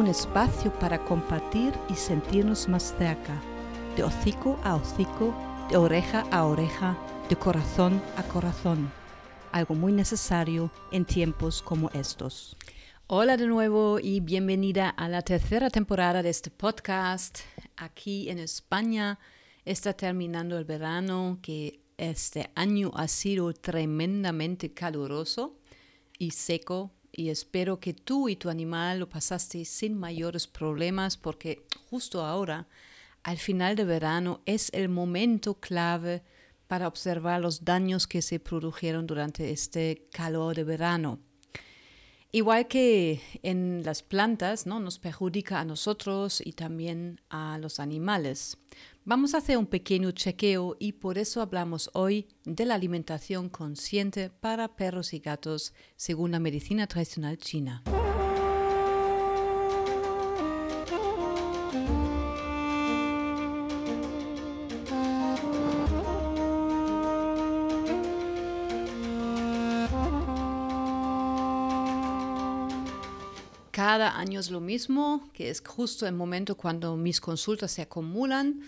Un espacio para compartir y sentirnos más cerca, de hocico a hocico, de oreja a oreja, de corazón a corazón, algo muy necesario en tiempos como estos. Hola de nuevo y bienvenida a la tercera temporada de este podcast. Aquí en España está terminando el verano que este año ha sido tremendamente caluroso y seco y espero que tú y tu animal lo pasaste sin mayores problemas porque justo ahora, al final de verano, es el momento clave para observar los daños que se produjeron durante este calor de verano. Igual que en las plantas, ¿no? nos perjudica a nosotros y también a los animales. Vamos a hacer un pequeño chequeo y por eso hablamos hoy de la alimentación consciente para perros y gatos según la medicina tradicional china. Cada año es lo mismo, que es justo el momento cuando mis consultas se acumulan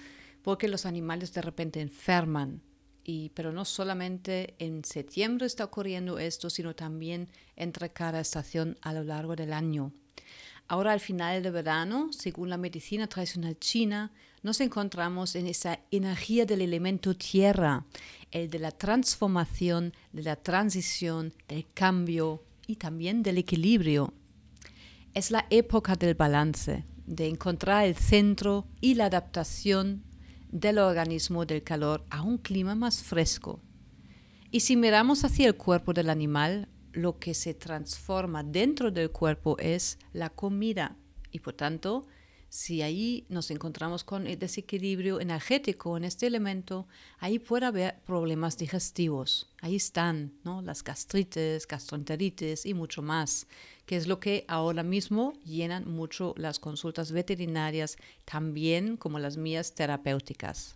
porque los animales de repente enferman. Y, pero no solamente en septiembre está ocurriendo esto, sino también entre cada estación a lo largo del año. Ahora al final de verano, según la medicina tradicional china, nos encontramos en esa energía del elemento tierra, el de la transformación, de la transición, del cambio y también del equilibrio. Es la época del balance, de encontrar el centro y la adaptación del organismo del calor a un clima más fresco. Y si miramos hacia el cuerpo del animal, lo que se transforma dentro del cuerpo es la comida y por tanto si ahí nos encontramos con el desequilibrio energético en este elemento, ahí puede haber problemas digestivos. Ahí están ¿no? las gastritis, gastroenteritis y mucho más, que es lo que ahora mismo llenan mucho las consultas veterinarias, también como las mías terapéuticas.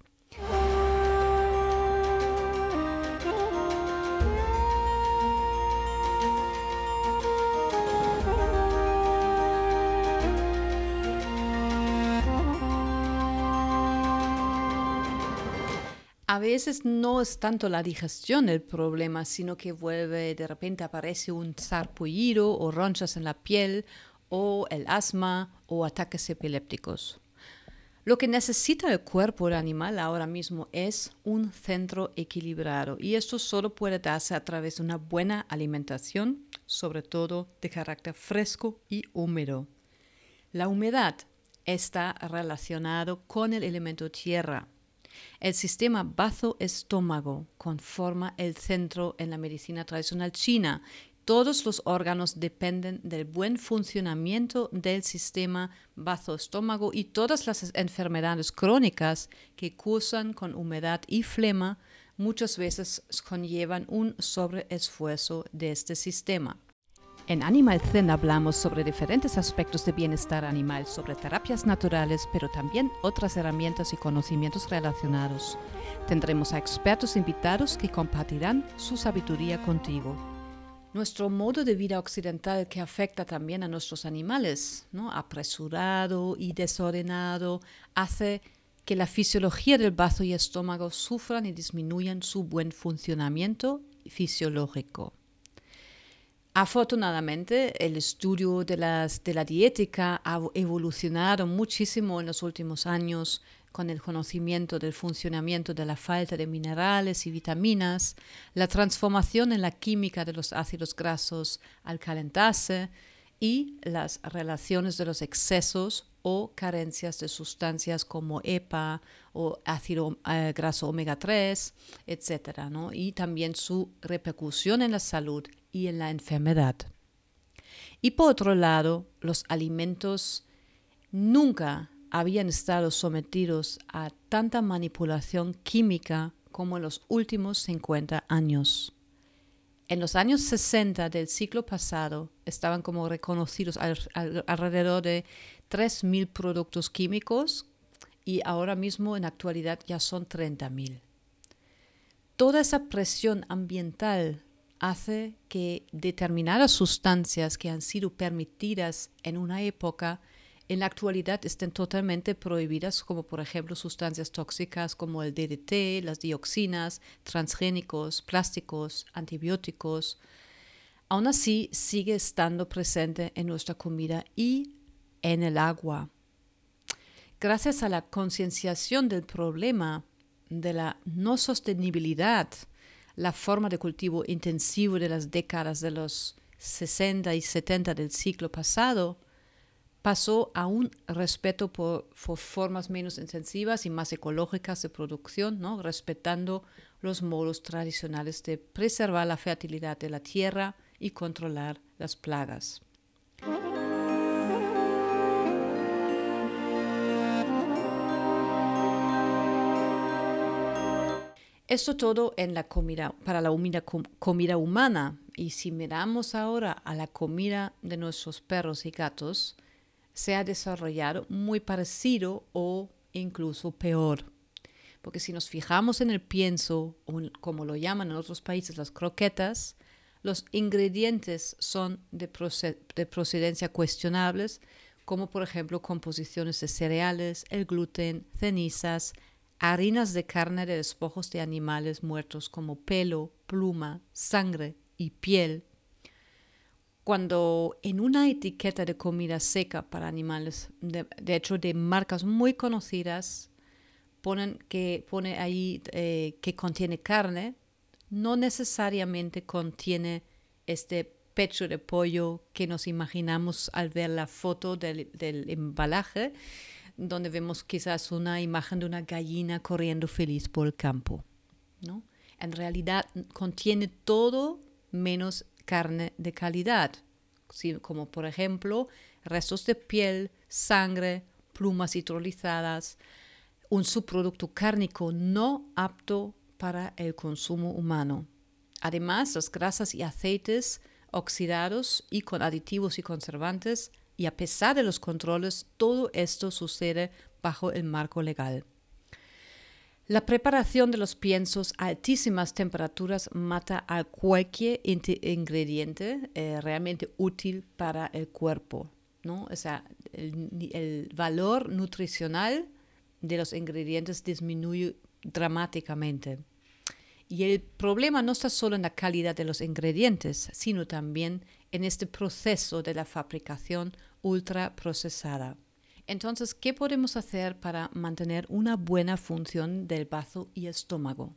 A veces no es tanto la digestión el problema, sino que vuelve, de repente aparece un sarpullido o ronchas en la piel, o el asma o ataques epilépticos. Lo que necesita el cuerpo del animal ahora mismo es un centro equilibrado y esto solo puede darse a través de una buena alimentación, sobre todo de carácter fresco y húmedo. La humedad está relacionado con el elemento tierra el sistema bazo-estómago conforma el centro en la medicina tradicional china. Todos los órganos dependen del buen funcionamiento del sistema bazo-estómago y todas las enfermedades crónicas que cursan con humedad y flema muchas veces conllevan un sobreesfuerzo de este sistema. En Animal Zen hablamos sobre diferentes aspectos de bienestar animal, sobre terapias naturales, pero también otras herramientas y conocimientos relacionados. Tendremos a expertos invitados que compartirán su sabiduría contigo. nuestro modo de vida occidental que afecta también a nuestros animales, ¿no? apresurado y desordenado, hace que la fisiología del bazo y estómago sufran y disminuyan su buen funcionamiento fisiológico. Afortunadamente, el estudio de, las, de la diética ha evolucionado muchísimo en los últimos años con el conocimiento del funcionamiento de la falta de minerales y vitaminas, la transformación en la química de los ácidos grasos al calentarse y las relaciones de los excesos o carencias de sustancias como EPA o ácido eh, graso omega 3, etc. Y también su repercusión en la salud y en la enfermedad. Y por otro lado, los alimentos nunca habían estado sometidos a tanta manipulación química como en los últimos 50 años. En los años 60 del siglo pasado estaban como reconocidos alrededor de 3.000 productos químicos y ahora mismo en actualidad ya son 30.000. Toda esa presión ambiental hace que determinadas sustancias que han sido permitidas en una época en la actualidad estén totalmente prohibidas, como por ejemplo sustancias tóxicas como el DDT, las dioxinas, transgénicos, plásticos, antibióticos. Aún así, sigue estando presente en nuestra comida y en el agua. Gracias a la concienciación del problema de la no sostenibilidad, la forma de cultivo intensivo de las décadas de los 60 y 70 del siglo pasado, pasó a un respeto por, formas menos intensivas y más ecológicas de producción, ¿no? respetando los modos tradicionales de preservar la fertilidad de la tierra y controlar las plagas. Esto todo en la comida, para la comida humana. Y si miramos ahora a la comida de nuestros perros y gatos, se ha desarrollado muy parecido o incluso peor. Porque si nos fijamos en el pienso, como lo llaman en otros países las croquetas, los ingredientes son de procedencia cuestionables, como por ejemplo composiciones de cereales, el gluten, cenizas, harinas de carne de despojos de animales muertos como pelo, pluma, sangre y piel, cuando en una etiqueta de comida seca para animales, de, hecho de marcas muy conocidas, ponen que pone ahí eh, que contiene carne, no necesariamente contiene este pecho de pollo que nos imaginamos al ver la foto del, del embalaje, donde vemos quizás una imagen de una gallina corriendo feliz por el campo. ¿no? En realidad contiene todo menos carne de calidad, como por ejemplo restos de piel, sangre, plumas hidrolizadas, un subproducto cárnico no apto para el consumo humano. Además, las grasas y aceites oxidados y con aditivos y conservantes, y a pesar de los controles, todo esto sucede bajo el marco legal. La preparación de los piensos a altísimas temperaturas mata a cualquier ingrediente eh, realmente útil para el cuerpo. ¿no? O sea, el, el, valor nutricional de los ingredientes disminuye dramáticamente. Y el problema no está solo en la calidad de los ingredientes, sino también en este proceso de la fabricación ultraprocesada. Entonces, ¿qué podemos hacer para mantener una buena función del bazo y estómago?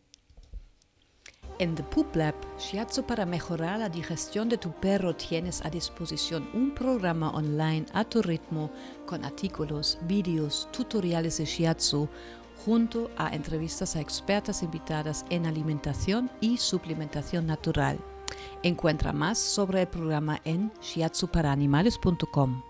En The Poop Lab, Shiatsu para mejorar la digestión de tu perro tienes a disposición un programa online a tu ritmo con artículos, vídeos, tutoriales de Shiatsu junto a entrevistas a expertas invitadas en alimentación y suplementación natural. Encuentra más sobre el programa en shiatsuparanimales.com.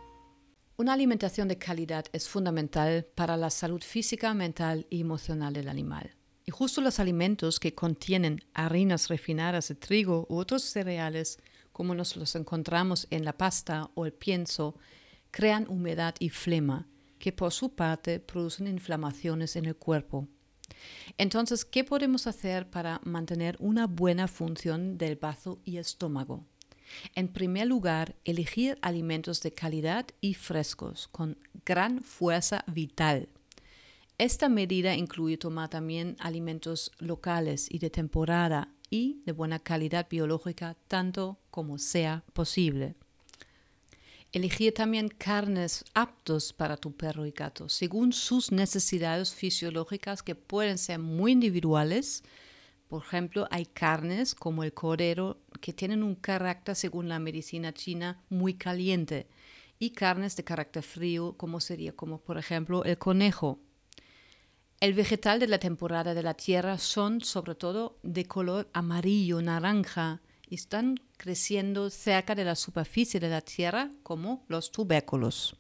Una alimentación de calidad es fundamental para la salud física, mental y emocional del animal. Y justo los alimentos que contienen harinas refinadas de trigo u otros cereales, como nos los encontramos en la pasta o el pienso, crean humedad y flema, que por su parte producen inflamaciones en el cuerpo. Entonces, ¿qué podemos hacer para mantener una buena función del bazo y estómago? En primer lugar, elegir alimentos de calidad y frescos, con gran fuerza vital. Esta medida incluye tomar también alimentos locales y de temporada y de buena calidad biológica tanto como sea posible. Elegir también carnes aptos para tu perro y gato, según sus necesidades fisiológicas que pueden ser muy individuales. Por ejemplo, hay carnes como el cordero que tienen un carácter, según la medicina china, muy caliente y carnes de carácter frío, como sería como por ejemplo el conejo. El vegetal de la temporada de la tierra son sobre todo de color amarillo, naranja, están creciendo cerca de la superficie de la tierra como los tubérculos.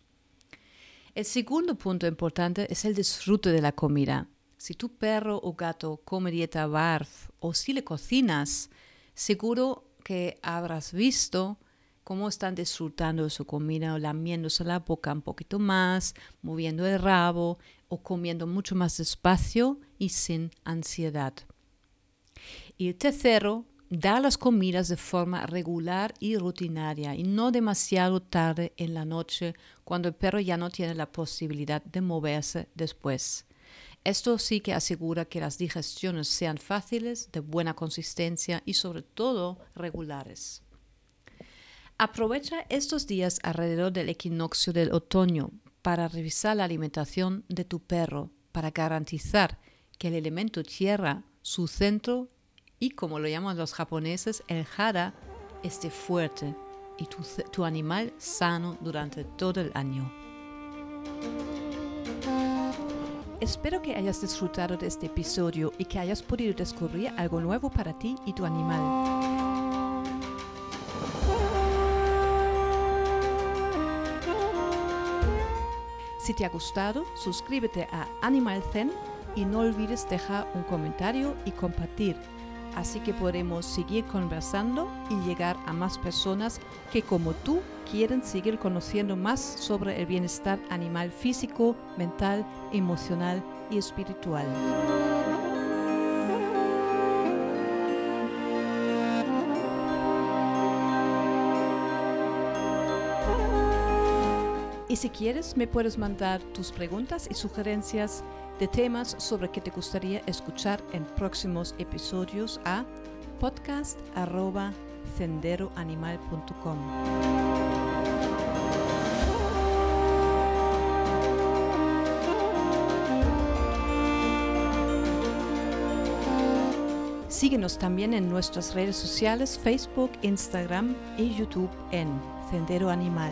El segundo punto importante es el disfrute de la comida. Si tu perro o gato come dieta BARF o si le cocinas, seguro que habrás visto cómo están disfrutando de su comida o lamiéndose la boca un poquito más, moviendo el rabo o comiendo mucho más despacio y sin ansiedad. Y el tercero Dar las comidas de forma regular y rutinaria y no demasiado tarde en la noche cuando el perro ya no tiene la posibilidad de moverse después. Esto sí que asegura que las digestiones sean fáciles, de buena consistencia y sobre todo regulares. Aprovecha estos días alrededor del equinoccio del otoño para revisar la alimentación de tu perro, para garantizar que el elemento tierra, su centro y como lo llaman los japoneses, el hara esté fuerte y tu, tu animal sano durante todo el año. Espero que hayas disfrutado de este episodio y que hayas podido descubrir algo nuevo para ti y tu animal. Si te ha gustado, suscríbete a Animal Zen y no olvides dejar un comentario y compartir así que podremos seguir conversando y llegar a más personas que como tú quieren seguir conociendo más sobre el bienestar animal físico, mental, emocional y espiritual. Y si quieres, me puedes mandar tus preguntas y sugerencias de temas sobre que te gustaría escuchar en próximos episodios a podcast.senderoanimal.com. Síguenos también en nuestras redes sociales Facebook, Instagram y YouTube en Sendero Animal.